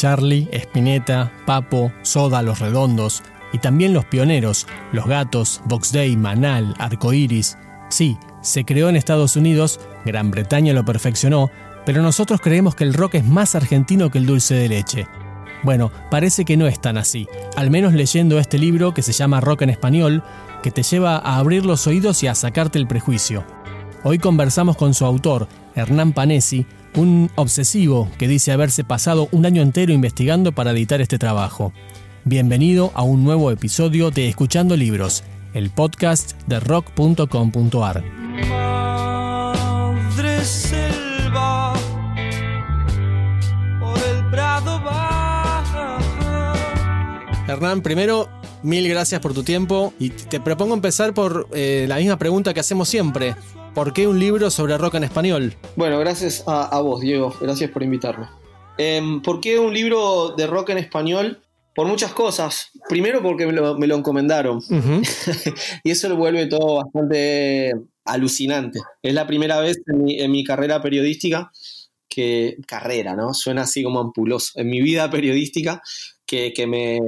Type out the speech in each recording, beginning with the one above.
Charlie, Spinetta, Papo, Soda, Los Redondos y también los pioneros, Los Gatos, Box Day, Manal, Arcoiris. Sí, se creó en Estados Unidos, Gran Bretaña lo perfeccionó, pero nosotros creemos que el rock es más argentino que el dulce de leche. Bueno, parece que no es tan así, al menos leyendo este libro que se llama Rock en Español, que te lleva a abrir los oídos y a sacarte el prejuicio. Hoy conversamos con su autor, Hernán Panesi, un obsesivo que dice haberse pasado un año entero investigando para editar este trabajo. Bienvenido a un nuevo episodio de Escuchando Libros, el podcast de rock.com.ar. Hernán, primero, mil gracias por tu tiempo y te propongo empezar por eh, la misma pregunta que hacemos siempre. ¿Por qué un libro sobre rock en español? Bueno, gracias a, vos, Diego. Gracias por invitarme. Em, ¿Por qué un libro de rock en español? Por muchas cosas. Primero porque me lo, encomendaron. y eso lo vuelve todo bastante alucinante. Es la primera vez en mi carrera periodística que... Carrera, ¿no? Suena así como ampuloso. En mi vida periodística que, me,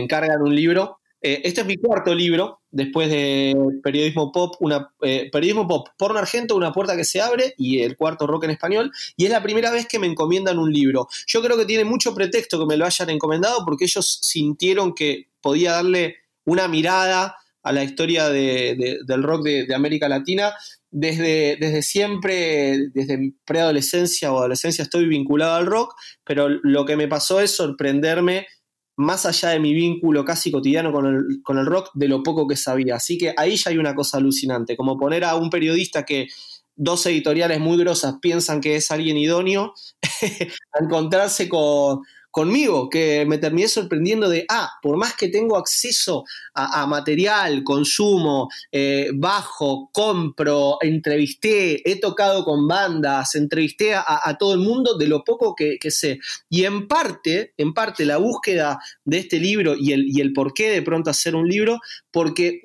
encargan un libro. Eh, este es mi cuarto libro, después de Periodismo Pop, una, eh, Periodismo Pop, Porno Argento, Una puerta que se abre, y el cuarto Rock en Español, y es la primera vez que me encomiendan un libro. Yo creo que tiene mucho pretexto que me lo hayan encomendado porque ellos sintieron que podía darle una mirada a la historia del rock de, América Latina. Desde, desde siempre, desde preadolescencia o adolescencia estoy vinculado al rock, pero lo que me pasó es sorprenderme más allá de mi vínculo casi cotidiano con el, rock, de lo poco que sabía. Así que ahí ya hay una cosa alucinante, como poner a un periodista que dos editoriales muy grosas piensan que es alguien idóneo, a encontrarse con, conmigo, que me terminé sorprendiendo de, ah, por más que tengo acceso a, material, consumo, eh, bajo, compro, entrevisté, he tocado con bandas, entrevisté a, todo el mundo de lo poco que, sé. Y en parte, en parte, la búsqueda de este libro y el, y el por qué de pronto hacer un libro, porque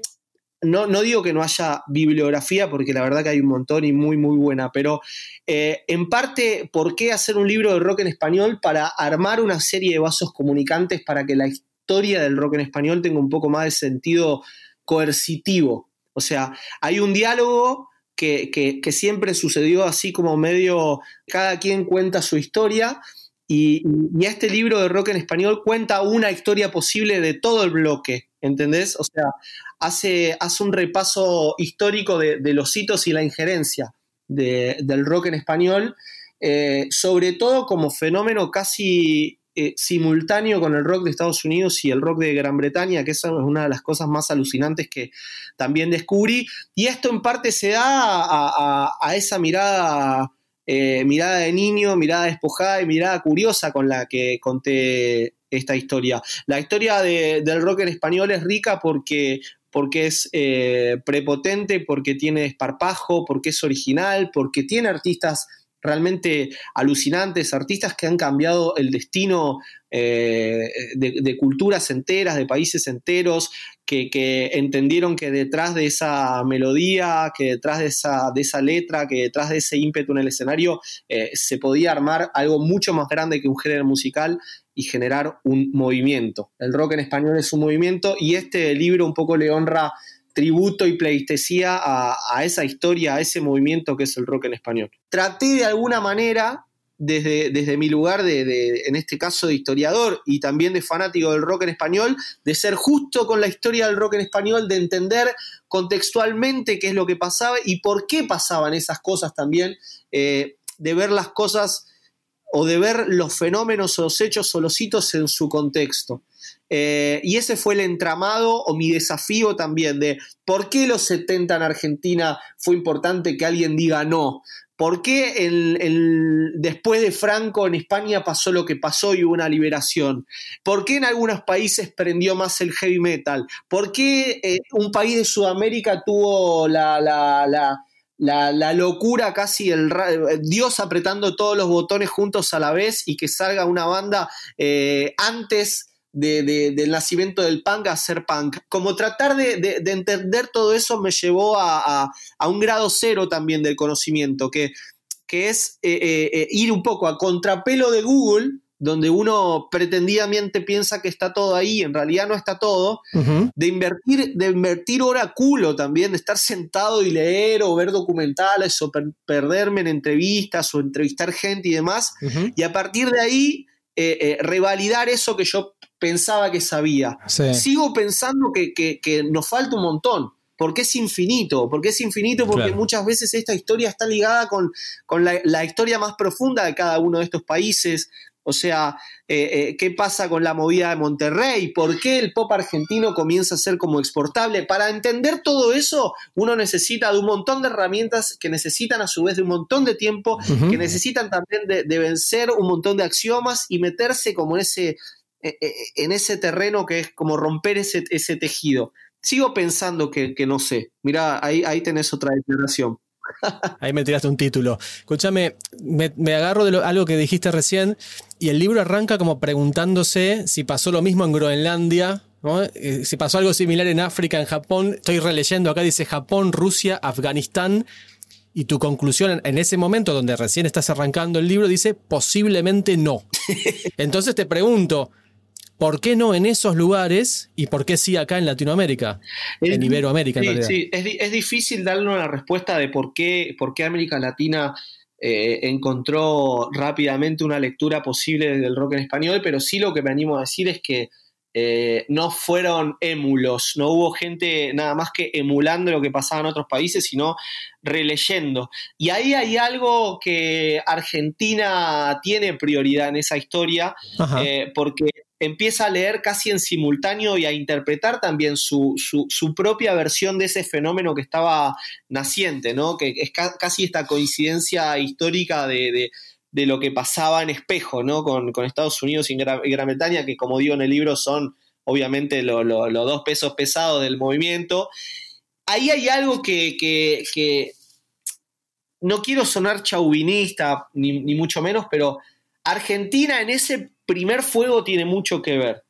no, digo que no haya bibliografía, porque la verdad que hay un montón y muy, muy buena, pero eh, en parte, ¿por qué hacer un libro de rock en español para armar una serie de vasos comunicantes para que la historia del rock en español tenga un poco más de sentido coercitivo? O sea, hay un diálogo que, que siempre sucedió así como medio, cada quien cuenta su historia, y, este libro de rock en español cuenta una historia posible de todo el bloque, ¿entendés? O sea, hace, hace un repaso histórico de, los hitos y la injerencia del rock en español, eh, sobre todo como fenómeno casi eh, simultáneo con el rock de Estados Unidos y el rock de Gran Bretaña, que esa es una de las cosas más alucinantes que también descubrí. Y esto en parte se da a esa mirada eh, mirada de niño, mirada despojada y mirada curiosa con la que conté esta historia. La historia del rock en español es rica porque, porque es eh, prepotente, porque tiene desparpajo, porque es original, porque tiene artistas realmente alucinantes, artistas que han cambiado el destino eh, de, culturas enteras, de países enteros, que, entendieron que detrás de esa melodía, que detrás de esa, de esa letra, que detrás de ese ímpetu en el escenario, eh, se podía armar algo mucho más grande que un género musical y generar un movimiento. El rock en español es un movimiento y este libro un poco le honra tributo y pleistesía a, esa historia, a ese movimiento que es el rock en español. Traté de alguna manera, desde, desde mi lugar de, en este caso de historiador y también de fanático del rock en español, de ser justo con la historia del rock en español, de entender contextualmente qué es lo que pasaba y por qué pasaban esas cosas también, eh, de ver las cosas o de ver los fenómenos o los hechos o en su contexto. Eh, y ese fue el entramado o mi desafío también de por qué los 70 en Argentina fue importante que alguien diga no. ¿Por qué después de Franco en España pasó lo que pasó y hubo una liberación? ¿Por qué en algunos países prendió más el heavy metal? ¿Por qué eh, un país de Sudamérica tuvo la, la, locura casi, el Dios apretando todos los botones juntos a la vez y que salga una banda eh, antes del nacimiento del punk a ser punk. Como tratar de, entender todo eso me llevó a, un grado cero también del conocimiento, que, que es eh, eh, eh, ir un poco a contrapelo de Google, donde uno pretendidamente piensa que está todo ahí, en realidad no está todo, de invertir, de invertir hora culo también, de estar sentado y leer o ver documentales o perderme en entrevistas o entrevistar gente y demás, y a partir de ahí eh, eh, revalidar eso que yo pensaba que sabía. Sigo pensando que, que nos falta un montón porque es infinito, porque es infinito porque muchas veces esta historia está ligada con, la, historia más profunda de cada uno de estos países. O sea, eh, eh, ¿qué pasa con la movida de Monterrey? ¿Por qué el pop argentino comienza a ser como exportable? Para entender todo eso, uno necesita de un montón de herramientas que necesitan a su vez de un montón de tiempo, que necesitan también de, vencer un montón de axiomas y meterse como en ese, eh, en ese terreno que es como romper ese, ese tejido sigo pensando que, no sé. Mira, ahí, ahí tenés otra declaración. Ahí me tiraste un título. Escúchame, me, agarro de algo que dijiste recién y el libro arranca como preguntándose si pasó lo mismo en Groenlandia, eh, si pasó algo similar en África, en Japón. Estoy releyendo acá, dice Japón, Rusia, Afganistán. Y tu conclusión en ese momento donde recién estás arrancando el libro dice posiblemente no. Entonces te pregunto, ¿Por qué no en esos lugares y por qué sí acá en Latinoamérica? en Iberoamérica, sí, en realidad. Sí, es, difícil darle una respuesta de por qué, por qué América Latina eh, encontró rápidamente una lectura posible del rock en español, pero sí lo que me animo a decir es que eh, no fueron émulos, no hubo gente nada más que emulando lo que pasaba en otros países, sino releyendo. Y ahí hay algo que Argentina tiene prioridad en esa historia, eh, porque empieza a leer casi en simultáneo y a interpretar también su, propia versión de ese fenómeno que estaba naciente, ¿no? Que es casi esta coincidencia histórica de, lo que pasaba en espejo, ¿no? Con, Estados Unidos y Gran, Bretaña, que como digo en el libro son obviamente los dos pesos pesados del movimiento. Ahí hay algo que, no quiero sonar chauvinista, ni, ni mucho menos, pero Argentina en ese primer fuego tiene mucho que ver.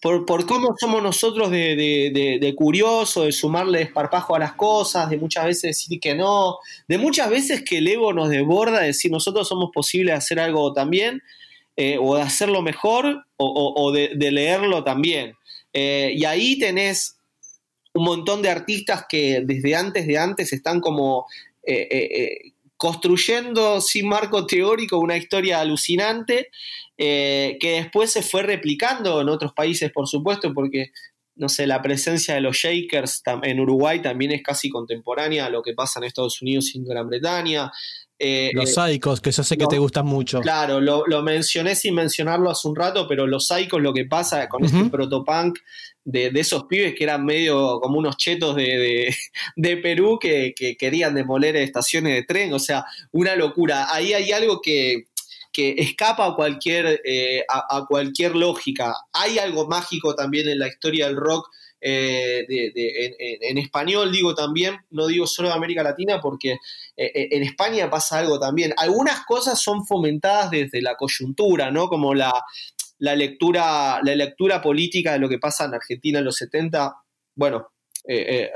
Por, cómo somos nosotros de, de, de, curioso, de sumarle esparpajo a las cosas, de muchas veces decir que no, de muchas veces que el ego nos desborda, de decir nosotros somos posibles de hacer algo también, eh, o de hacerlo mejor, o, de, leerlo también. Eh, y ahí tenés un montón de artistas que desde antes de antes están como eh, construyendo sin marco teórico una historia alucinante eh, que después se fue replicando en otros países, por supuesto, porque, no sé, la presencia de los Shakers en Uruguay también es casi contemporánea a lo que pasa en Estados Unidos y en Gran Bretaña. Eh, los Psychos, que yo sé que te gustan mucho. Claro, lo, mencioné sin mencionarlo hace un rato, pero los Psychos, lo que pasa con este protopunk de, esos pibes que eran medio como unos chetos de, Perú que, querían demoler estaciones de tren, o sea, una locura. Ahí hay algo que, escapa a cualquier, eh, a, cualquier lógica. Hay algo mágico también en la historia del rock. Eh, en, español digo también, no digo solo de América Latina, porque eh, en España pasa algo también. Algunas cosas son fomentadas desde la coyuntura, ¿no? Como la, la lectura, la lectura política de lo que pasa en Argentina en los 70, bueno,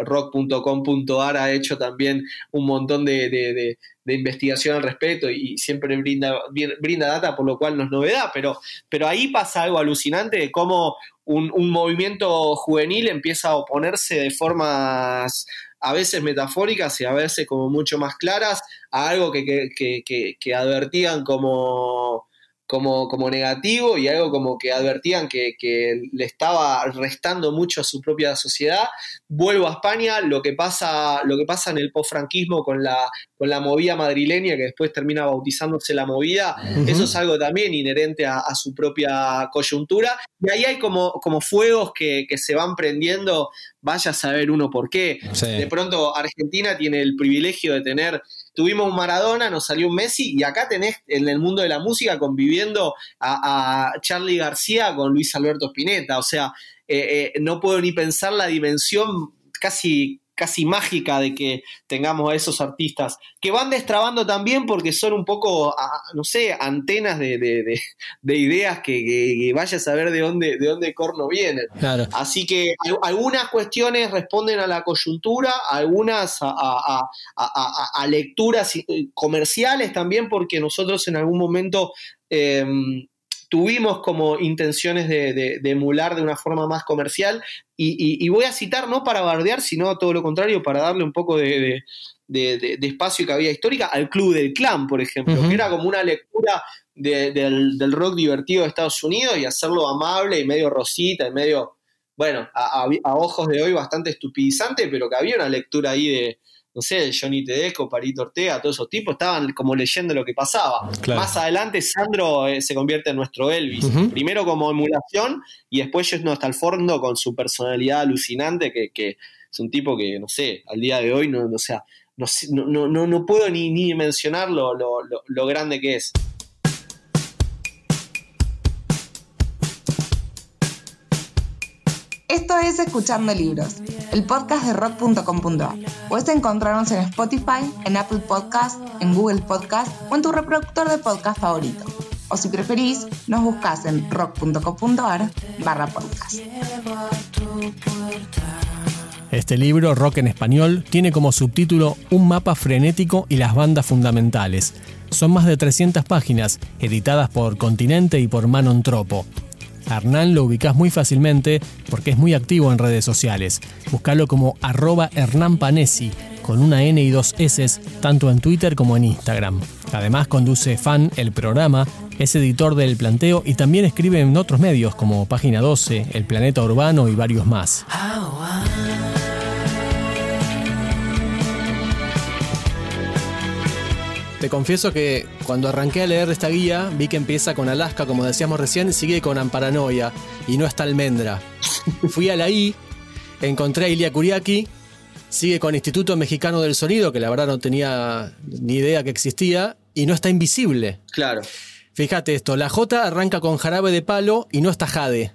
rock.com.ar ha hecho también un montón de, investigación al respecto y siempre brinda, brinda data, por lo cual no es novedad, pero, pero ahí pasa algo alucinante de cómo un, movimiento juvenil empieza a oponerse de formas a veces metafóricas y a veces como mucho más claras a algo que, que advertían como como, como negativo y algo como que advertían que, le estaba restando mucho a su propia sociedad. Vuelvo a España, lo que pasa, lo que pasa en el post-franquismo con la, con la movida madrileña, que después termina bautizándose la movida, eso es algo también inherente a, su propia coyuntura. Y ahí hay como, como fuegos que, se van prendiendo, vaya a saber uno por qué. De pronto Argentina tiene el privilegio de tener tuvimos un Maradona, nos salió un Messi, y acá tenés en el mundo de la música conviviendo a, Charlie García con Luis Alberto Spinetta. O sea, eh, eh, no puedo ni pensar la dimensión casi casi mágica de que tengamos a esos artistas, que van destrabando también porque son un poco, no sé, antenas de, ideas que, vaya a saber de dónde, de dónde corno vienen. Así que algunas cuestiones responden a la coyuntura, algunas a, lecturas eh, comerciales también, porque nosotros en algún momento... Em, tuvimos como intenciones de, emular de una forma más comercial. Y, voy a citar no para bardear, sino todo lo contrario, para darle un poco de, espacio y cabida histórica al Club del Clan, por ejemplo, que era como una lectura del, rock divertido de Estados Unidos y hacerlo amable y medio rosita y medio, bueno, a, ojos de hoy bastante estupidizante, pero que había una lectura ahí de, no sé, Johnny Tedesco, Parito Ortega, todos esos tipos estaban como leyendo lo que pasaba. Más adelante Sandro eh, se convierte en nuestro Elvis, primero como emulación y después yendo hasta el fondo con su personalidad alucinante, que, es un tipo que, no sé, al día de hoy, no, o sea, no, no, no, puedo ni, ni mencionar lo, lo grande que es. Esto es Escuchando Libros, el podcast de rock.com.ar. Puedes encontrarnos en Spotify, en Apple Podcast, en Google Podcast o en tu reproductor de podcast favorito. O si preferís, nos buscas en rock.com.ar barra podcast. Este libro, Rock en Español, tiene como subtítulo Un mapa frenético y las bandas fundamentales. Son más de 300 páginas, editadas por Continente y por Manon Tropo. Hernán lo ubicás muy fácilmente porque es muy activo en redes sociales. Búscalo como arroba Hernán Panesi, con una N y dos S, tanto en Twitter como en Instagram. Además conduce Fan, el programa, es editor del Planteo y también escribe en otros medios como Página 12, El Planeta Urbano y varios más. Te confieso que cuando arranqué a leer esta guía vi que empieza con Alaska, como decíamos recién, y sigue con Amparanoia y no está Almendra. Fui a la I, encontré a Ilia Kuriaki, sigue con Instituto Mexicano del Sonido, que la verdad no tenía ni idea que existía, y no está Invisible. Claro. Fíjate esto, la J arranca con Jarabe de Palo y no está Jade.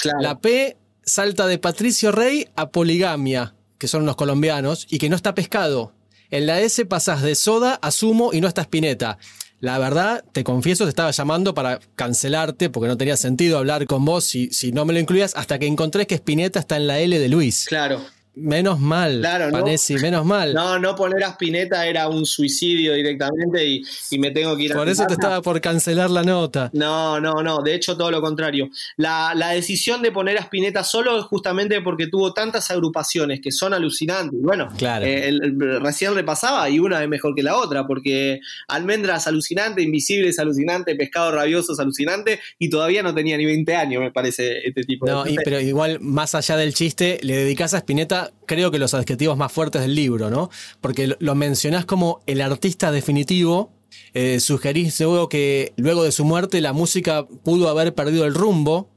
Claro. La P salta de Patricio Rey a Poligamia, que son los colombianos, y que no está Pescado. En la S pasas de soda a sumo y no está Spinetta. La verdad, te confieso, te estaba llamando para cancelarte porque no tenía sentido hablar con vos si, si no me lo incluías hasta que encontré que Spinetta está en la L de Luis. Claro. Menos mal, claro, Panesi, menos mal. No, no poner a Spinetta era un suicidio directamente y, me tengo que ir a Por eso te estaba por cancelar la nota. No, no, no, de hecho todo lo contrario. La, decisión de poner a Spinetta solo es justamente porque tuvo tantas agrupaciones que son alucinantes. Bueno, claro. Eh, recién repasaba y una es mejor que la otra, porque Almendras alucinante, Invisible es alucinante, Pescado Rabioso es alucinante y todavía no tenía ni 20 años, me parece, este tipo no, de... pero igual, más allá del chiste, le dedicas a Spinetta creo que los adjetivos más fuertes del libro, ¿no? Porque lo mencionás como el artista definitivo. Eh, sugerís luego que luego de su muerte la música pudo haber perdido el rumbo.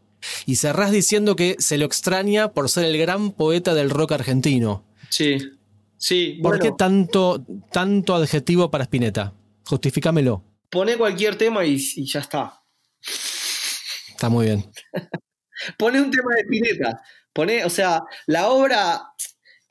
Y cerrás diciendo que se lo extraña por ser el gran poeta del rock argentino. Sí, sí. ¿Por qué tanto, tanto adjetivo para Spinetta? Justifícamelo. Pone cualquier tema y, y ya está. Está muy bien. Pone un tema de Spinetta. O sea, la obra.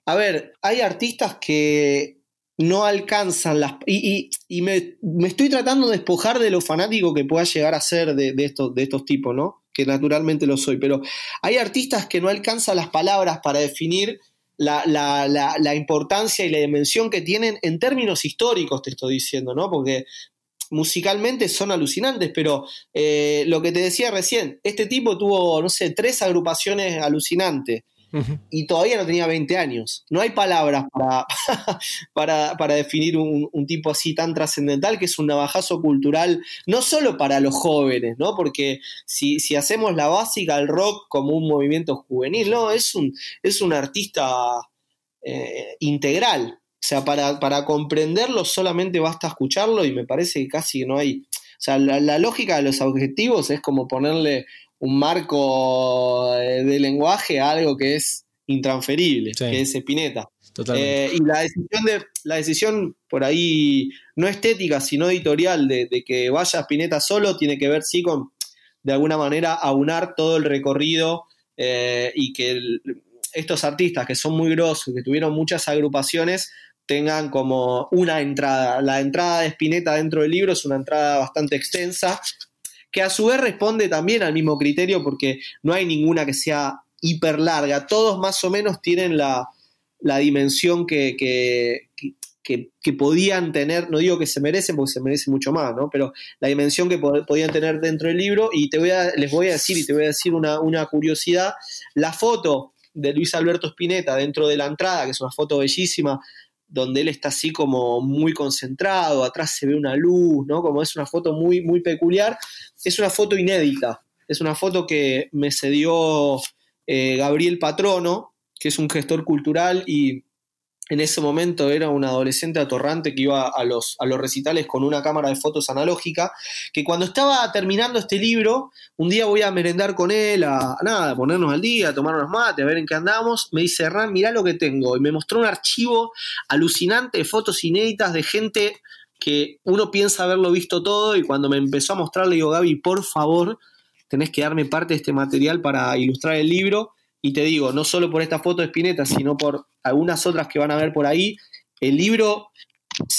A ver, hay artistas que no alcanzan las. Y, me, estoy tratando de despojar de lo fanático que pueda llegar a ser de, estos, de estos tipos, ¿no? Que naturalmente lo soy. Pero hay artistas que no alcanzan las palabras para definir la, la, importancia y la dimensión que tienen en términos históricos, te estoy diciendo, ¿no? Porque musicalmente son alucinantes, pero eh, lo que te decía recién, este tipo tuvo, no sé, tres agrupaciones alucinantes. Y todavía no tenía 20 años. No hay palabras para, para, definir un, tipo así tan trascendental que es un navajazo cultural, no solo para los jóvenes, ¿no? Porque si, si hacemos la básica del rock como un movimiento juvenil, no, es un, es un artista eh, integral. O sea, para, comprenderlo solamente basta escucharlo y me parece que casi no hay... O sea, la, lógica de los objetivos es como ponerle un marco eh, de lenguaje a algo que es intransferible, que es Spinetta. Eh, y la decisión, de, la decisión por ahí, no estética, sino editorial, de, que vaya Spinetta solo, tiene que ver, sí, con de alguna manera aunar todo el recorrido eh, y que estos artistas que son muy grosos, que tuvieron muchas agrupaciones, tengan como una entrada. La entrada de Spinetta dentro del libro es una entrada bastante extensa, que a su vez responde también al mismo criterio porque no hay ninguna que sea hiper larga. Todos más o menos tienen la, dimensión que, que, podían tener, no digo que se merecen porque se merecen mucho más, ¿no? Pero la dimensión que podían tener dentro del libro y te voy a, les voy a decir y te voy a decir una, una curiosidad, la foto de Luis Alberto Spinetta dentro de la entrada, que es una foto bellísima, donde él está así como muy concentrado, atrás se ve una luz, ¿no? Como es una foto muy, muy peculiar, es una foto inédita, es una foto que me cedió eh, Gabriel Patrono, que es un gestor cultural y en ese momento era un adolescente atorrante que iba a los, a los recitales con una cámara de fotos analógica, que cuando estaba terminando este libro, un día voy a merendar con él, a, nada, a ponernos al día, a tomar unos mates, a ver en qué andamos, me dice, Hernán, mirá lo que tengo, y me mostró un archivo alucinante de fotos inéditas de gente que uno piensa haberlo visto todo, y cuando me empezó a mostrar, le digo, Gaby, por favor, tenés que darme parte de este material para ilustrar el libro, y te digo, no solo por esta foto de Spinetta, sino por algunas otras que van a ver por ahí, el libro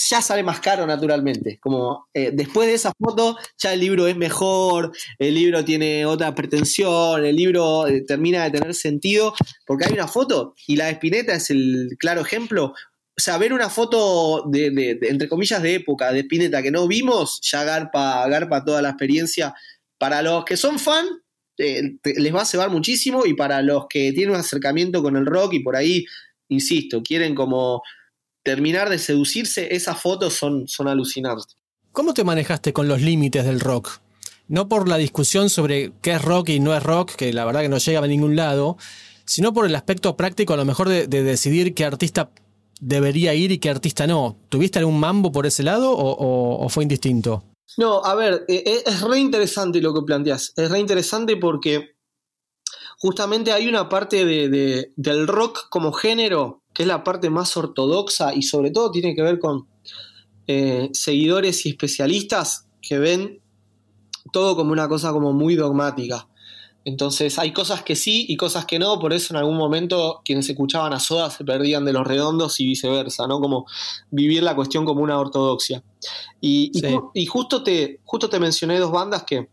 ya sale más caro naturalmente. Como eh, después de esa foto, ya el libro es mejor, el libro tiene otra pretensión, el libro eh, termina de tener sentido, porque hay una foto, y la de Spinetta es el claro ejemplo. O sea, ver una foto de, entre comillas, de época de Spinetta que no vimos, ya garpa, garpa toda la experiencia. Para los que son fan, eh, les va a cebar muchísimo y para los que tienen un acercamiento con el rock y por ahí, insisto, quieren como terminar de seducirse, esas fotos son, son alucinantes. ¿Cómo te manejaste con los límites del rock? No por la discusión sobre qué es rock y no es rock, que la verdad que no llega a ningún lado, sino por el aspecto práctico a lo mejor de, decidir qué artista debería ir y qué artista no. ¿Tuviste algún mambo por ese lado o fue indistinto? No, a ver, e, e, es re interesante lo que planteas. Es re interesante porque justamente hay una parte de, del rock como género que es la parte más ortodoxa y sobre todo tiene que ver con eh, seguidores y especialistas que ven todo como una cosa como muy dogmática. Entonces hay cosas que sí y cosas que no, por eso en algún momento quienes escuchaban a Soda se perdían de los redondos y viceversa, ¿no? Como vivir la cuestión como una ortodoxia. Y, justo, te, justo te mencioné dos bandas que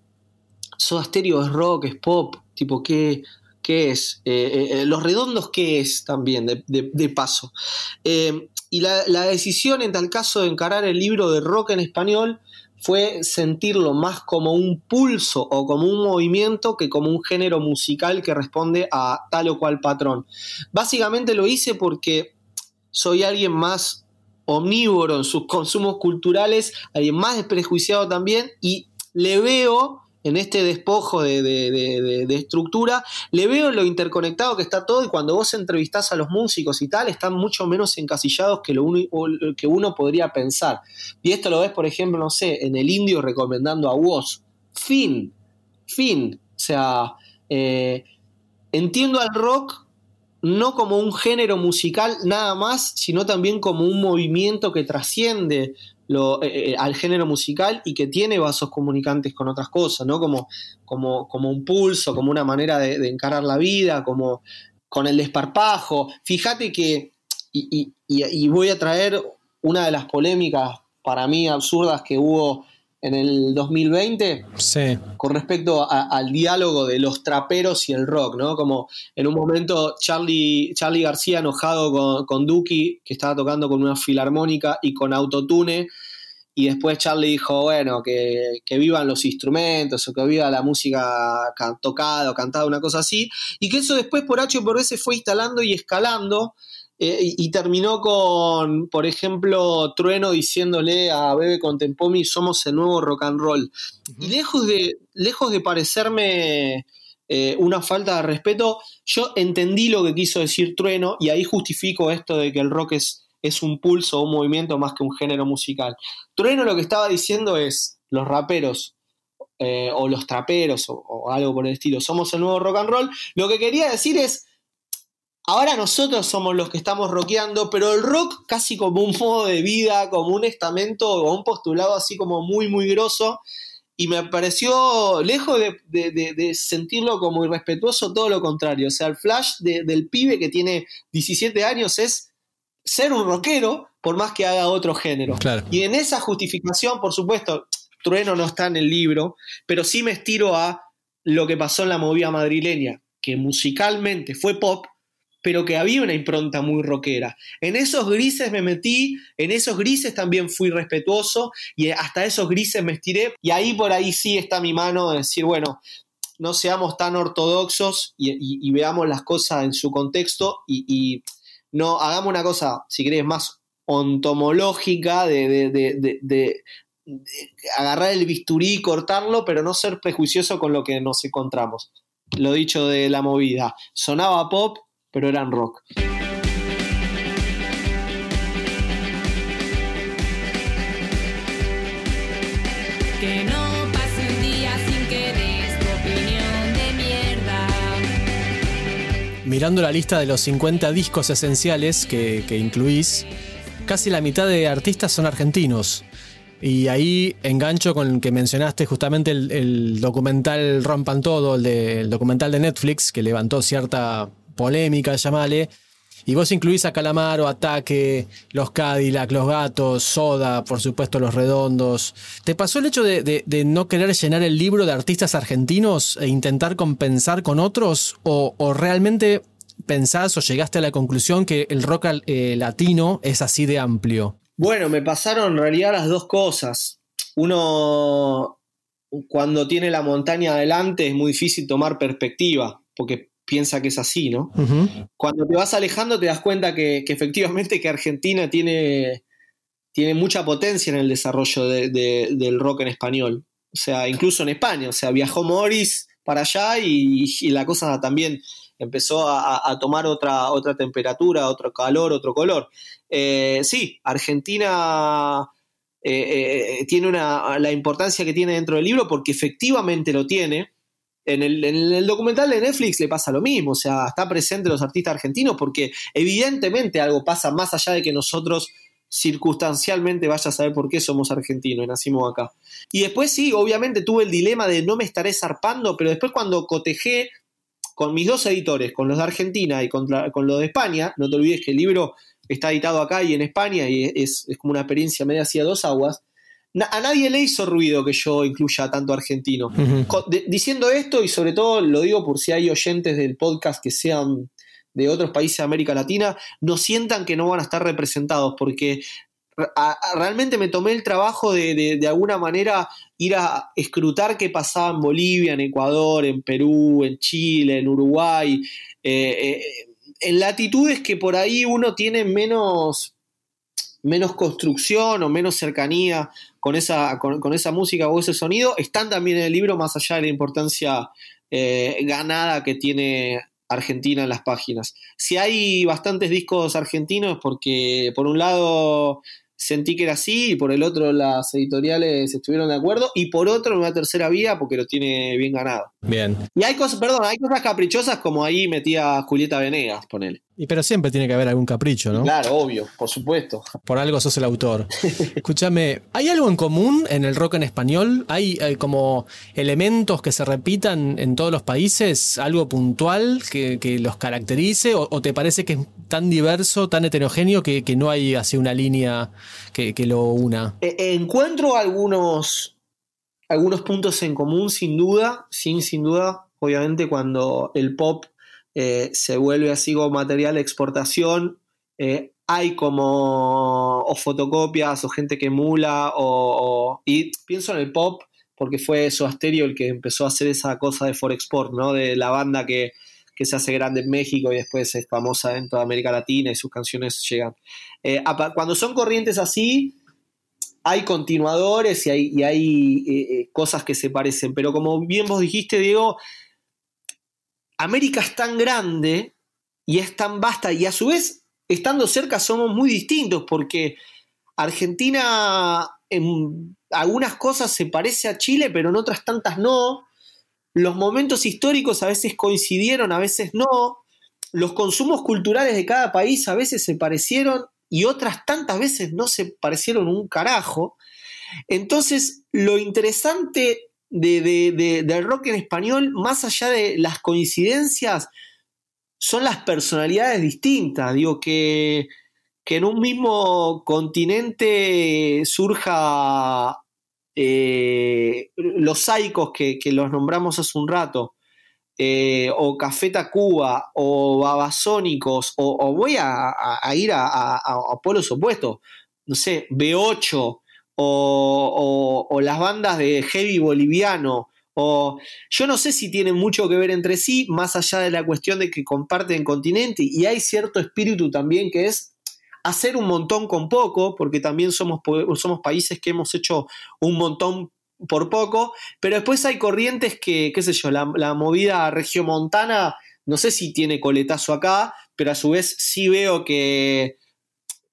Soda Stereo es rock, es pop, tipo, ¿qué, qué es? Eh, eh, eh, los redondos, ¿qué es también, de, paso? y la, la decisión en tal caso de encarar el libro de rock en español fue sentirlo más como un pulso o como un movimiento que como un género musical que responde a tal o cual patrón. Básicamente lo hice porque soy alguien más omnívoro en sus consumos culturales, alguien más desprejuiciado también y le veo en este despojo de, estructura, le veo lo interconectado que está todo y cuando vos entrevistás a los músicos y tal, están mucho menos encasillados que lo que uno podría pensar. Y esto lo ves, por ejemplo, no sé, en el indio recomendando a Woz. Fin, fin. O sea, eh, entiendo al rock no como un género musical nada más, sino también como un movimiento que trasciende lo, eh, eh, al género musical y que tiene vasos comunicantes con otras cosas, ¿no? Como, como, como un pulso, como una manera de, encarar la vida, como con el desparpajo. Fíjate que, y, voy a traer una de las polémicas para mí absurdas que hubo en el 2020 con respecto al diálogo de los traperos y el rock, ¿no? Como en un momento Charlie, Charlie García enojado con, con Duki, que estaba tocando con una filarmónica y con autotune, y después Charlie dijo, bueno, que, vivan los instrumentos o que viva la música tocada o cantada, una cosa así, y que eso después por H por B se fue instalando y escalando eh, y, terminó con, por ejemplo, Trueno diciéndole a Bebe Contempomi, somos el nuevo rock and roll. Y lejos de, lejos de parecerme eh, una falta de respeto, yo entendí lo que quiso decir Trueno y ahí justifico esto de que el rock es, es un pulso o un movimiento más que un género musical. Trueno lo que estaba diciendo es, los raperos eh, o los traperos o, o algo por el estilo, somos el nuevo rock and roll. Lo que quería decir es, Ahora nosotros somos los que estamos rockeando, pero el rock casi como un modo de vida, como un estamento o un postulado así como muy, muy grosso. Y me pareció, lejos de, sentirlo como irrespetuoso, todo lo contrario. O sea, el flash del pibe que tiene 17 años es ser un rockero, por más que haga otro género. Y en esa justificación, por supuesto, Trueno no está en el libro, pero sí me estiro a lo que pasó en la movida madrileña, que musicalmente fue pop, pero que había una impronta muy rockera. En esos grises me metí, en esos grises también fui respetuoso y hasta esos grises me estiré y ahí por ahí sí está mi mano de decir, bueno, no seamos tan ortodoxos y, veamos las cosas en su contexto y, no hagamos una cosa, si querés, más ontomológica de, agarrar el bisturí y cortarlo, pero no ser prejuicioso con lo que nos encontramos. Lo dicho de la movida, sonaba pop, pero eran rock. Que no pase un día sin que des tu opinión de mierda. Mirando la lista de los 50 discos esenciales que, que incluís, casi la mitad de artistas son argentinos. Y ahí engancho con el que mencionaste justamente el, documental Rompan Todo, el, el, documental de Netflix, que levantó cierta polémica, llamale. Y vos incluís a Calamaro, Ataque, los Cadillac, los Gatos, Soda, por supuesto los Redondos. ¿Te pasó el hecho de, no querer llenar el libro de artistas argentinos e intentar compensar con otros? ¿O, realmente pensás o llegaste a la conclusión que el rock eh, latino es así de amplio? Bueno, me pasaron en realidad las dos cosas. Uno, cuando tiene la montaña adelante es muy difícil tomar perspectiva, porque piensa que es así, ¿no? Cuando te vas alejando te das cuenta que, efectivamente que Argentina tiene, tiene, mucha potencia en el desarrollo del rock en español. O sea, incluso en España. O sea, viajó Morris para allá y, la cosa también empezó a, tomar otra, otra temperatura, otro calor, otro color. Eh, sí, Argentina eh, eh, tiene una, la importancia que tiene dentro del libro porque efectivamente lo tiene en el, documental de Netflix le pasa lo mismo, o sea, está presente los artistas argentinos porque evidentemente algo pasa más allá de que nosotros circunstancialmente vaya a saber por qué somos argentinos y nacimos acá. Y después sí, obviamente tuve el dilema de no me estaré zarpando, pero después cuando cotejé con mis dos editores, con los de Argentina y con, con los de España, no te olvides que el libro está editado acá y en España y es, es como una experiencia media hacia dos aguas, a nadie le hizo ruido que yo incluya tanto argentino. diciendo esto, y sobre todo lo digo por si hay oyentes del podcast que sean de otros países de América Latina, no sientan que no van a estar representados, porque realmente me tomé el trabajo de, de, alguna manera ir a escrutar qué pasaba en Bolivia, en Ecuador, en Perú, en Chile, en Uruguay, eh, eh, en latitudes que por ahí uno tiene menos menos construcción o menos cercanía con esa, con, esa música o ese sonido, están también en el libro más allá de la importancia eh, ganada que tiene Argentina en las páginas. Si hay bastantes discos argentinos, porque por un lado sentí que era así y por el otro las editoriales estuvieron de acuerdo y por otro una tercera vía porque lo tiene bien ganado. Bien. Y hay cosas, perdón, hay cosas caprichosas como ahí metía Julieta Venegas, ponele. Y pero siempre tiene que haber algún capricho, ¿no? Claro, obvio, por supuesto. Por algo sos el autor. Escúchame, ¿hay algo en común en el rock en español? ¿Hay, como elementos que se repitan en todos los países? ¿Algo puntual que, los caracterice? O, te parece que es tan diverso, tan heterogéneo que, no hay así una línea que, lo una? E, encuentro algunos, algunos puntos en común, sin duda, sin, sin duda. Obviamente cuando el pop eh, se vuelve así como material de exportación. Eh, hay como o fotocopias o gente que emula o, y pienso en el pop porque fue Soda Stereo el que empezó a hacer esa cosa de Forexport, ¿no? De la banda que, se hace grande en México y después es famosa en toda América Latina y sus canciones llegan. Eh, cuando son corrientes así, hay continuadores y hay, y hay cosas que se parecen, pero como bien vos dijiste, Diego, América es tan grande y es tan vasta y a su vez, estando cerca, somos muy distintos porque Argentina en algunas cosas se parece a Chile, pero en otras tantas no. Los momentos históricos a veces coincidieron, a veces no. Los consumos culturales de cada país a veces se parecieron y otras tantas veces no se parecieron un carajo. Entonces, lo interesante de, del rock en español, más allá de las coincidencias, son las personalidades distintas. Digo, que, que en un mismo continente surja eh, los saicos que, los nombramos hace un rato, eh, o Café Tacuba, o Babasónicos, o, voy a, ir a, polos opuestos, no sé, B8, o, las bandas de heavy boliviano, o yo no sé si tienen mucho que ver entre sí, más allá de la cuestión de que comparten continente, y hay cierto espíritu también que es hacer un montón con poco, porque también somos, somos países que hemos hecho un montón por poco, pero después hay corrientes que, qué sé yo, la, movida regiomontana, no sé si tiene coletazo acá, pero a su vez sí veo que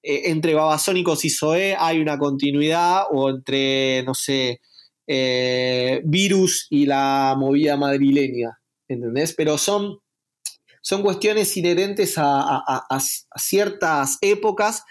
eh, entre Babasónicos y Zoé hay una continuidad, o entre, no sé, eh, Virus y la movida madrileña, ¿entendés? Pero son, son cuestiones inherentes a, ciertas épocas,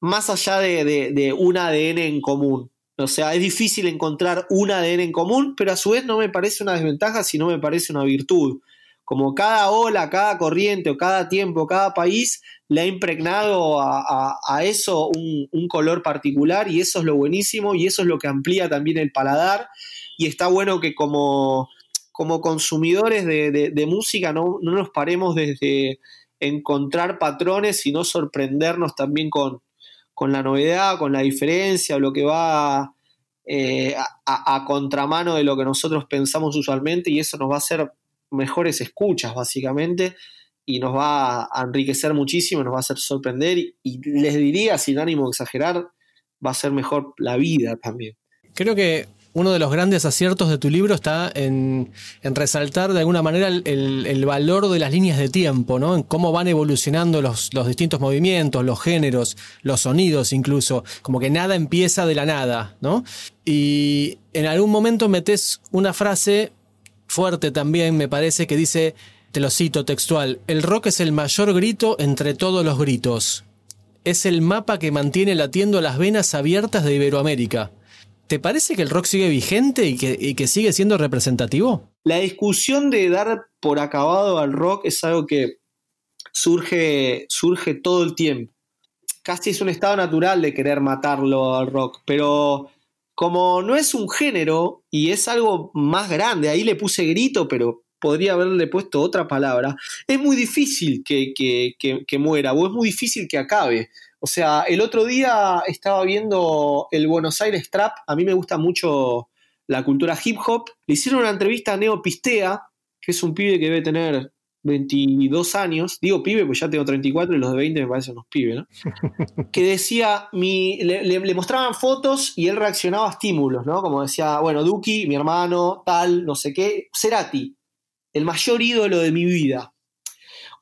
más allá de, de un ADN en común. O sea, es difícil encontrar un ADN en común, pero a su vez no me parece una desventaja, sino me parece una virtud. Como cada ola, cada corriente o cada tiempo, cada país le ha impregnado a, eso un, color particular y eso es lo buenísimo y eso es lo que amplía también el paladar. Y está bueno que como, como consumidores de, música no, no, nos paremos desde encontrar patrones, sino sorprendernos también con, con la novedad, con la diferencia, o lo que va eh, a, contramano de lo que nosotros pensamos usualmente y eso nos va a hacer mejores escuchas, básicamente, y nos va a enriquecer muchísimo, nos va a hacer sorprender y les diría, sin ánimo de exagerar, va a ser mejor la vida también. Creo que uno de los grandes aciertos de tu libro está en, resaltar de alguna manera el, valor de las líneas de tiempo, ¿no? En cómo van evolucionando los, distintos movimientos, los géneros, los sonidos incluso, como que nada empieza de la nada, ¿no? Y en algún momento metes una frase fuerte también, me parece, que dice, te lo cito textual, el rock es el mayor grito entre todos los gritos. Es el mapa que mantiene latiendo las venas abiertas de Iberoamérica. ¿Te parece que el rock sigue vigente y que, sigue siendo representativo? La discusión de dar por acabado al rock es algo que surge, surge todo el tiempo. Casi es un estado natural de querer matarlo al rock, pero como no es un género y es algo más grande, ahí le puse grito, pero podría haberle puesto otra palabra, es muy difícil que, que muera o es muy difícil que acabe. O sea, el otro día estaba viendo el Buenos Aires Trap, a mí me gusta mucho la cultura hip hop, le hicieron una entrevista a Neo Pistea, que es un pibe que debe tener 22 años, digo pibe, pues ya tengo 34 y los de 20 me parecen unos pibes, ¿no? que decía, mi, le, mostraban fotos y él reaccionaba a estímulos, ¿no? Como decía, bueno, Duki, mi hermano, tal, no sé qué, Cerati, el mayor ídolo de mi vida.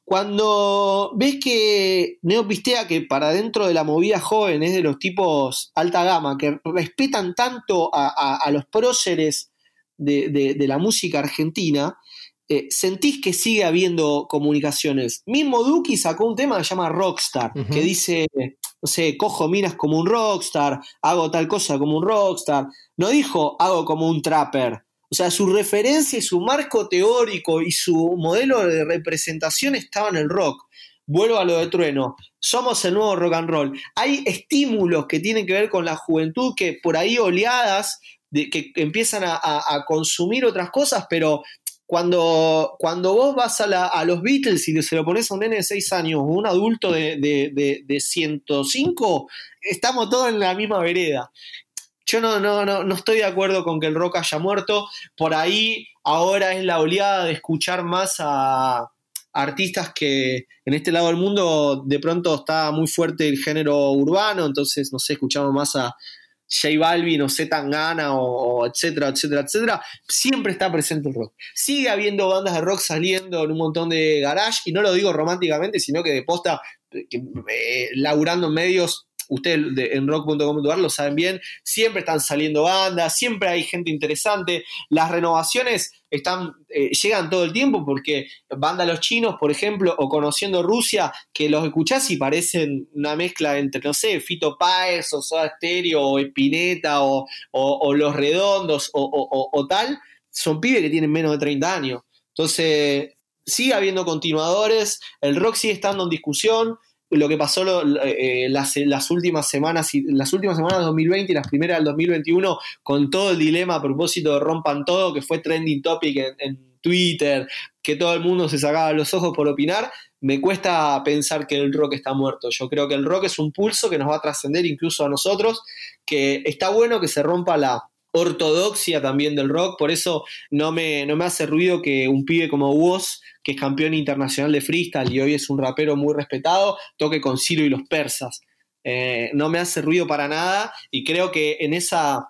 Cuando ves que Neopistea, que para dentro de la movida joven es de los tipos alta gama, que respetan tanto a, los próceres de, la música argentina, eh, sentís que sigue habiendo comunicaciones. Mismo Duki sacó un tema que se llama Rockstar, que dice, no sé, cojo minas como un rockstar, hago tal cosa como un rockstar. No dijo hago como un trapper. O sea, su referencia y su marco teórico y su modelo de representación estaban en el rock. Vuelvo a lo de Trueno. Somos el nuevo rock and roll. Hay estímulos que tienen que ver con la juventud que por ahí oleadas de, que empiezan a, consumir otras cosas, pero cuando, cuando vos vas a, los Beatles y se lo pones a un nene de 6 años o un adulto de, de, de 105, estamos todos en la misma vereda. Yo no, no, no, no estoy de acuerdo con que el rock haya muerto. Por ahí ahora es la oleada de escuchar más a artistas que en este lado del mundo de pronto está muy fuerte el género urbano, entonces, no sé, escuchamos más a J Balvin o Z Tangana o, etcétera, etcétera, etcétera. Siempre está presente el rock. Sigue habiendo bandas de rock saliendo en un montón de garage, y no lo digo románticamente, sino que de posta, eh, laburando en medios ustedes en rock.com.ar lo saben bien, siempre están saliendo bandas, siempre hay gente interesante, las renovaciones están, eh, llegan todo el tiempo porque banda Los Chinos, por ejemplo, o Conociendo Rusia, que los escuchás y parecen una mezcla entre, no sé, Fito Páez o Soda Stereo o Espineta o, Los Redondos o, o tal, son pibes que tienen menos de 30 años. Entonces, sigue habiendo continuadores, el rock sigue estando en discusión, lo que pasó eh, las, últimas semanas, las últimas semanas de 2020 y las primeras del 2021, con todo el dilema a propósito de Rompan Todo, que fue trending topic en, Twitter, que todo el mundo se sacaba los ojos por opinar, me cuesta pensar que el rock está muerto. Yo creo que el rock es un pulso que nos va a trascender incluso a nosotros, que está bueno que se rompa la ortodoxia también del rock, por eso no me, no me hace ruido que un pibe como Woz, que es campeón internacional de freestyle y hoy es un rapero muy respetado, toque con Ciro y los persas. Eh, no me hace ruido para nada y creo que en esa,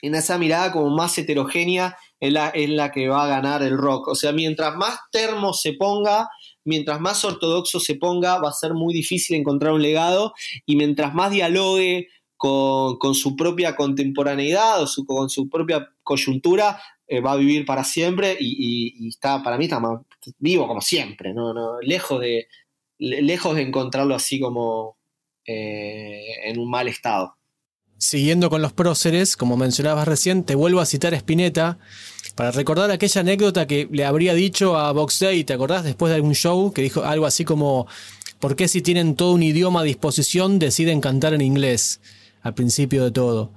en esa mirada como más heterogénea es la, es la que va a ganar el rock. O sea, mientras más termo se ponga, mientras más ortodoxo se ponga, va a ser muy difícil encontrar un legado y mientras más dialogue con, su propia contemporaneidad o con su propia coyuntura, eh, va a vivir para siempre y, está, para mí está vivo como siempre, ¿no? no lejos, de, lejos de encontrarlo así como eh, en un mal estado. Siguiendo con los próceres, como mencionabas recién, te vuelvo a citar a Spinetta para recordar aquella anécdota que le habría dicho a Box Day, ¿te acordás? Después de algún show, que dijo algo así como, ¿por qué si tienen todo un idioma a disposición deciden cantar en inglés? al principio de todo.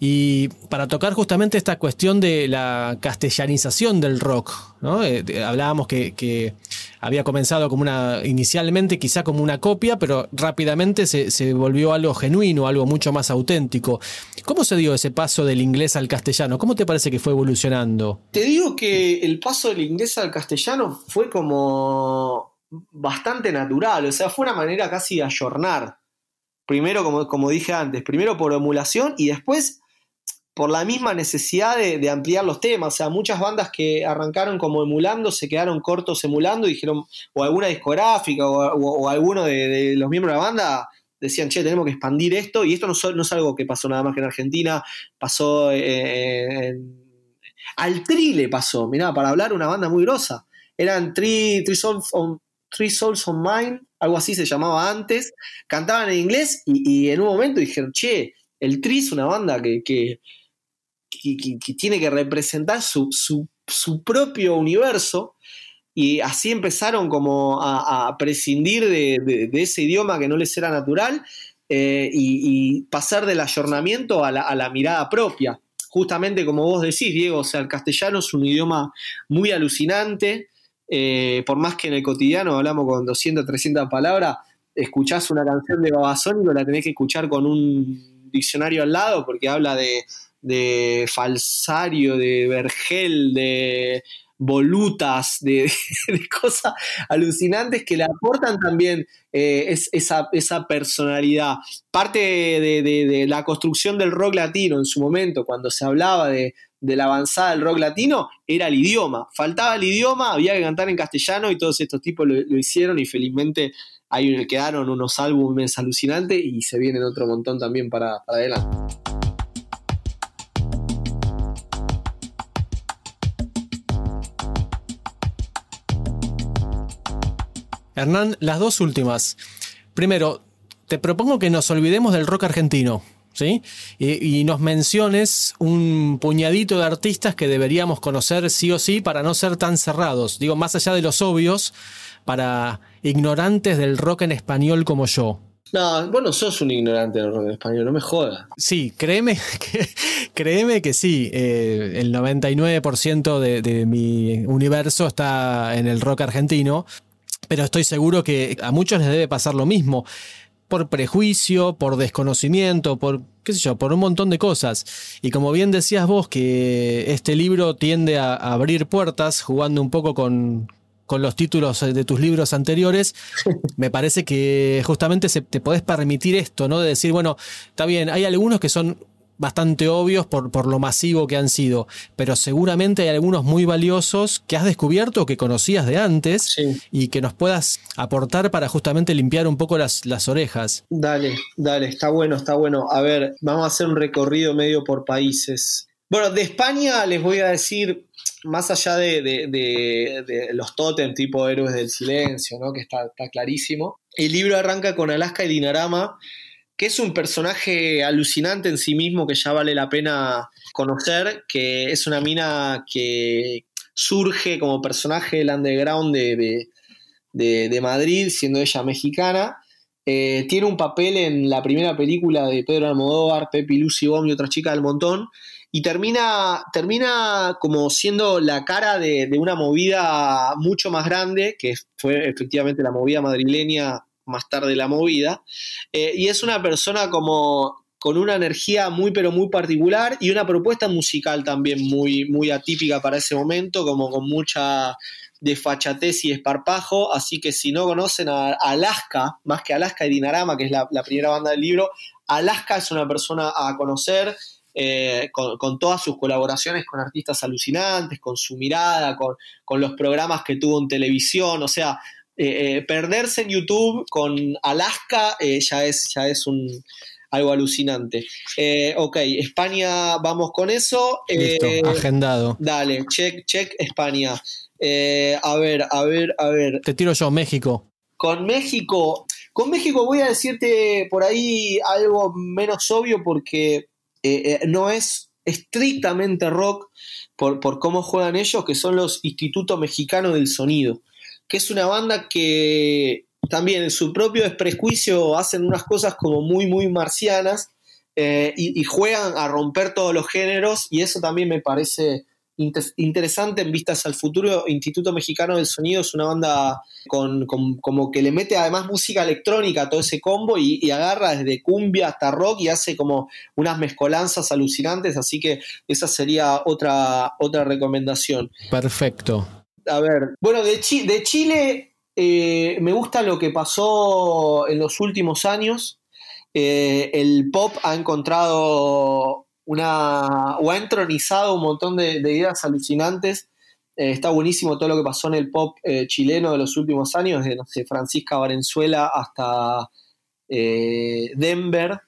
Y para tocar justamente esta cuestión de la castellanización del rock, ¿no? Eh, hablábamos que, había comenzado como una, inicialmente quizá como una copia, pero rápidamente se, volvió algo genuino, algo mucho más auténtico. ¿Cómo se dio ese paso del inglés al castellano? ¿Cómo te parece que fue evolucionando? Te digo que el paso del inglés al castellano fue como bastante natural, o sea, fue una manera casi de ayornar Primero, como, como dije antes, primero por emulación y después por la misma necesidad de, ampliar los temas. O sea, muchas bandas que arrancaron como emulando se quedaron cortos emulando y dijeron, o alguna discográfica o, alguno de, los miembros de la banda decían, che, tenemos que expandir esto. Y esto no, es algo que pasó nada más que en Argentina, pasó eh, en, al Tri le pasó, mirá, para hablar una banda muy grosa. Eran Three, Souls, on, Three Souls on Mine, algo así se llamaba antes, cantaban en inglés y, en un momento dijeron, che, el Tri es una banda que, tiene que representar su, propio universo y así empezaron como a, prescindir de, ese idioma que no les era natural eh, y, pasar del ayornamiento a la, a la mirada propia. Justamente como vos decís, Diego, o sea, el castellano es un idioma muy alucinante, eh, por más que en el cotidiano hablamos con 200, 300 palabras, escuchás una canción de Babasónico, la tenés que escuchar con un diccionario al lado porque habla de, falsario, de vergel, de volutas, de, cosas alucinantes que le aportan también eh, esa, personalidad. Parte de, la construcción del rock latino en su momento, cuando se hablaba de, de la avanzada del rock latino era el idioma. Faltaba el idioma, había que cantar en castellano y todos estos tipos lo, hicieron y felizmente ahí quedaron unos álbumes alucinantes y se vienen otro montón también para, para adelante. Hernán, las dos últimas. Primero, te propongo que nos olvidemos del rock argentino. ¿sí? Y, nos menciones un puñadito de artistas que deberíamos conocer sí o sí para no ser tan cerrados. Digo, más allá de los obvios, para ignorantes del rock en español como yo. No, vos no sos un ignorante del rock en español, no me jodas. Sí, créeme que, créeme que sí. Eh, el 99% de, de mi universo está en el rock argentino, pero estoy seguro que a muchos les debe pasar lo mismo por prejuicio, por desconocimiento, por qué sé yo, por un montón de cosas. Y como bien decías vos que este libro tiende a, abrir puertas jugando un poco con, con los títulos de tus libros anteriores, me parece que justamente se, te podés permitir esto, ¿no? De decir, bueno, está bien, hay algunos que son bastante obvios por, por, lo masivo que han sido, pero seguramente hay algunos muy valiosos que has descubierto o que conocías de antes y que nos puedas aportar para justamente limpiar un poco las, las, orejas. Dale, dale, está bueno, está bueno. A ver, vamos a hacer un recorrido medio por países. Bueno, de España les voy a decir, más allá de, de, los totem tipo Héroes del Silencio, ¿no? que está, está clarísimo, el libro arranca con Alaska y Dinarama que es un personaje alucinante en sí mismo que ya vale la pena conocer, que es una mina que surge como personaje del underground de, de, Madrid, siendo ella mexicana, eh, tiene un papel en la primera película de Pedro Almodóvar, Pepi, Lucy Bomb y otra chica del montón, y termina, termina como siendo la cara de, una movida mucho más grande, que fue efectivamente la movida madrileña, más tarde la movida, eh, y es una persona como con una energía muy pero muy particular y una propuesta musical también muy, muy atípica para ese momento, como con mucha desfachatez y esparpajo, así que si no conocen a Alaska, más que Alaska y Dinarama, que es la, primera banda del libro, Alaska es una persona a conocer, eh, con, todas sus colaboraciones con artistas alucinantes, con su mirada, con, los programas que tuvo en televisión, o sea, eh, eh, perderse en YouTube con Alaska ya es, ya es un, algo alucinante. ok, España, vamos con eso. Listo, agendado. Dale, check, check, España. a ver, a ver, a ver. Te tiro yo, México. Con México, con México voy a decirte por ahí algo menos obvio porque eh, eh, no es estrictamente rock por, cómo juegan ellos, que son los Institutos Mexicanos del Sonido, que es una banda que también en su propio desprejuicio hacen unas cosas como muy, muy marcianas eh, y, juegan a romper todos los géneros y eso también me parece interesante en vistas al futuro. Instituto Mexicano del Sonido es una banda con, como que le mete además música electrónica a todo ese combo y, agarra desde cumbia hasta rock y hace como unas mezcolanzas alucinantes, así que esa sería otra, otra recomendación. Perfecto. A ver, bueno, de, de Chile eh, me gusta lo que pasó en los últimos años. Eh, el pop ha encontrado una, o ha entronizado un montón de, ideas alucinantes. Eh, está buenísimo todo lo que pasó en el pop chileno de los últimos años, desde no sé, Francisca Valenzuela hasta Denver,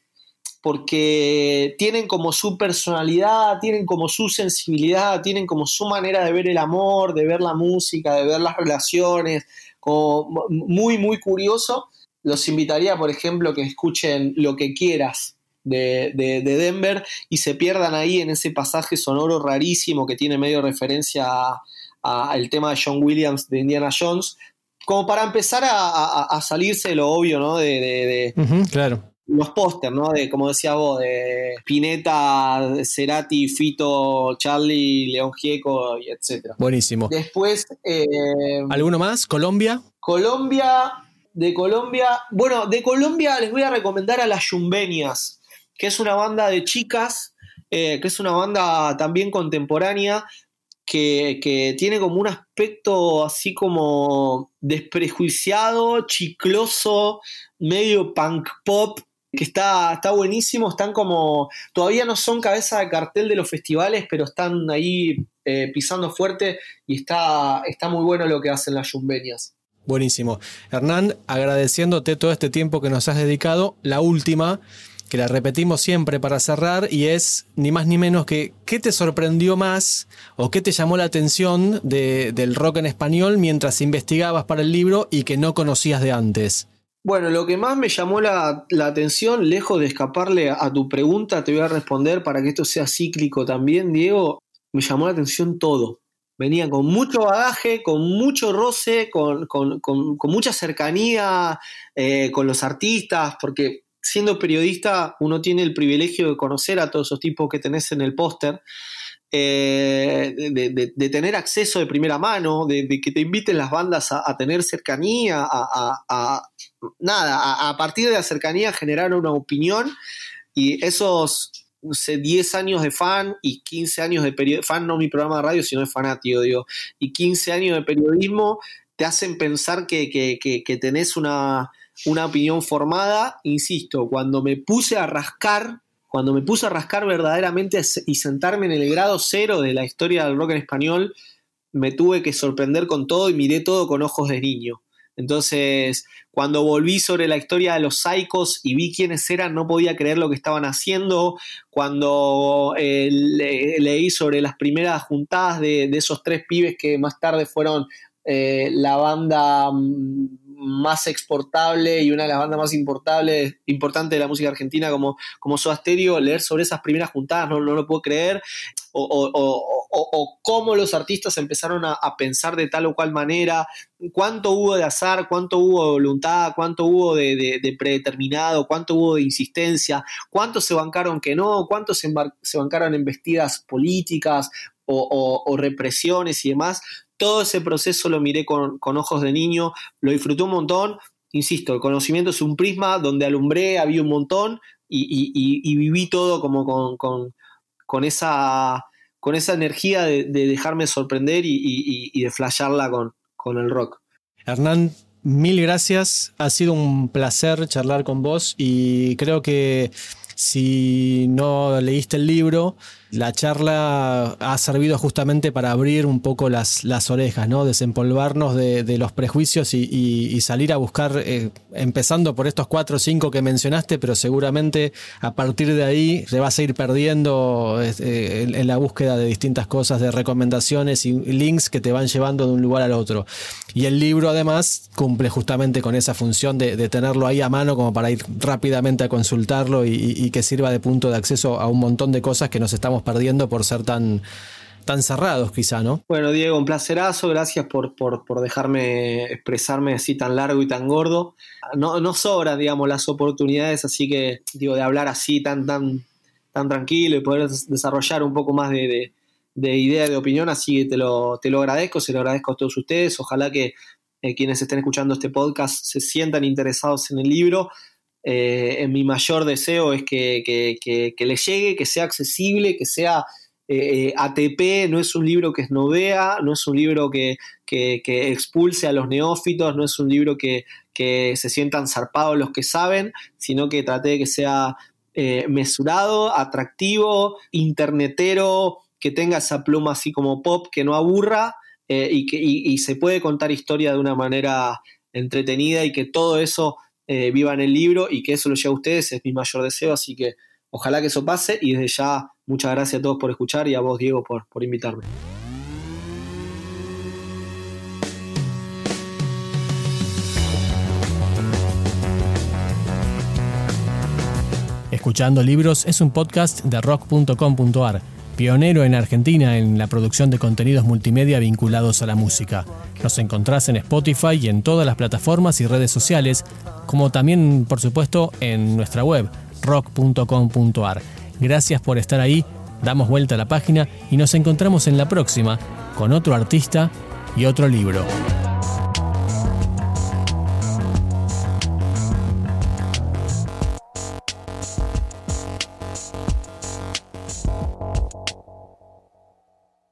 porque tienen como su personalidad, tienen como su sensibilidad, tienen como su manera de ver el amor, de ver la música, de ver las relaciones, como muy, muy curioso. Los invitaría, por ejemplo, que escuchen Lo que quieras, de, Denver y se pierdan ahí en ese pasaje sonoro rarísimo que tiene medio referencia al tema de John Williams de Indiana Jones, como para empezar a, salirse de lo obvio, ¿no? De, claro. Los pósters, ¿no? De, como decía vos, de Pineta, Cerati, Fito, Charlie, León Gieco, y etc. Buenísimo. Después. Eh, ¿Alguno más? ¿Colombia? Colombia. De Colombia. Bueno, de Colombia les voy a recomendar a las Yumbenias que es una banda de chicas, eh, que es una banda también contemporánea, que, tiene como un aspecto así como desprejuiciado, chicloso, medio punk pop, que está, está buenísimo, están como, todavía no son cabeza de cartel de los festivales, pero están ahí eh, pisando fuerte y está, está muy bueno lo que hacen las yumbeñas. Buenísimo. Hernán, agradeciéndote todo este tiempo que nos has dedicado, la última, que la repetimos siempre para cerrar y es ni más ni menos que ¿qué te sorprendió más o qué te llamó la atención del rock en español mientras investigabas para el libro y que no conocías de antes? Bueno, lo que más me llamó la, atención, lejos de escaparle a, tu pregunta, te voy a responder para que esto sea cíclico también, Diego, me llamó la atención todo. Venía con mucho bagaje, con mucho roce, con, mucha cercanía eh, con los artistas, porque siendo periodista uno tiene el privilegio de conocer a todos esos tipos que tenés en el póster, eh, de, tener acceso de primera mano, de, que te inviten las bandas a, tener cercanía, a, nada, a, partir de la cercanía generar una opinión. Y esos 10 años de fan y 15 años de periodismo, fan no mi programa de radio, sino de fanático, digo, y 15 años de periodismo te hacen pensar que, que tenés una, una opinión formada, insisto, cuando me puse a rascar, cuando me puse a rascar verdaderamente y sentarme en el grado cero de la historia del rock en español, me tuve que sorprender con todo y miré todo con ojos de niño. Entonces, cuando volví sobre la historia de los Psychos y vi quiénes eran, no podía creer lo que estaban haciendo. Cuando eh, leí sobre las primeras juntadas de, esos tres pibes que más tarde fueron eh, la banda mm, más exportable y una de las bandas más importantes de la música argentina como, como Soda leer sobre esas primeras juntadas, no, no lo puedo creer, o, o, cómo los artistas empezaron a, pensar de tal o cual manera, cuánto hubo de azar, cuánto hubo de voluntad, cuánto hubo de, predeterminado, cuánto hubo de insistencia, cuántos se bancaron que no, cuántos se, se bancaron en vestidas políticas o, represiones y demás. Todo ese proceso lo miré con, ojos de niño, lo disfruté un montón. Insisto, el conocimiento es un prisma donde alumbré, había un montón y, viví todo como con, esa, con esa energía de, dejarme sorprender y, de flashearla con, con el rock. Hernán, mil gracias. Ha sido un placer charlar con vos y creo que si no leíste el libro, la charla ha servido justamente para abrir un poco las, orejas, ¿no? Desempolvarnos de, los prejuicios y, salir a buscar, eh, empezando por estos cuatro o cinco que mencionaste, pero seguramente a partir de ahí te vas a ir perdiendo eh, en, la búsqueda de distintas cosas, de recomendaciones y links que te van llevando de un lugar al otro. Y el libro además cumple justamente con esa función de, tenerlo ahí a mano como para ir rápidamente a consultarlo y que sirva de punto de acceso a un montón de cosas que nos estamos perdiendo por ser tan, tan cerrados quizá, ¿no? Bueno, Diego, un placerazo, gracias por, por, dejarme expresarme así tan largo y tan gordo. No, no sobran, digamos, las oportunidades, así que, digo, de hablar así tan, tan, tan tranquilo y poder desarrollar un poco más de, de, idea, de opinión, así que te lo, te lo agradezco, se lo agradezco a todos ustedes, ojalá que eh, quienes estén escuchando este podcast se sientan interesados en el libro eh, mi mayor deseo es que, le llegue, que sea accesible, que sea eh, eh, ATP, no es un libro que es novea, no es un libro que, expulse a los neófitos, no es un libro que, se sientan zarpados los que saben, sino que trate de que sea mesurado, atractivo, internetero, que tenga esa pluma así como pop, que no aburra y que y se puede contar historia de una manera entretenida y que todo eso eh, vivan el libro y que eso lo lleve a ustedes es mi mayor deseo, así que ojalá que eso pase y desde ya muchas gracias a todos por escuchar y a vos Diego por, por invitarme. Escuchando Libros es un podcast de rock.com.ar pionero en Argentina en la producción de contenidos multimedia vinculados a la música. Nos encontrás en Spotify y en todas las plataformas y redes sociales, como también, por supuesto, en nuestra web, rock.com.ar. Gracias por estar ahí, damos vuelta a la página y nos encontramos en la próxima con otro artista y otro libro.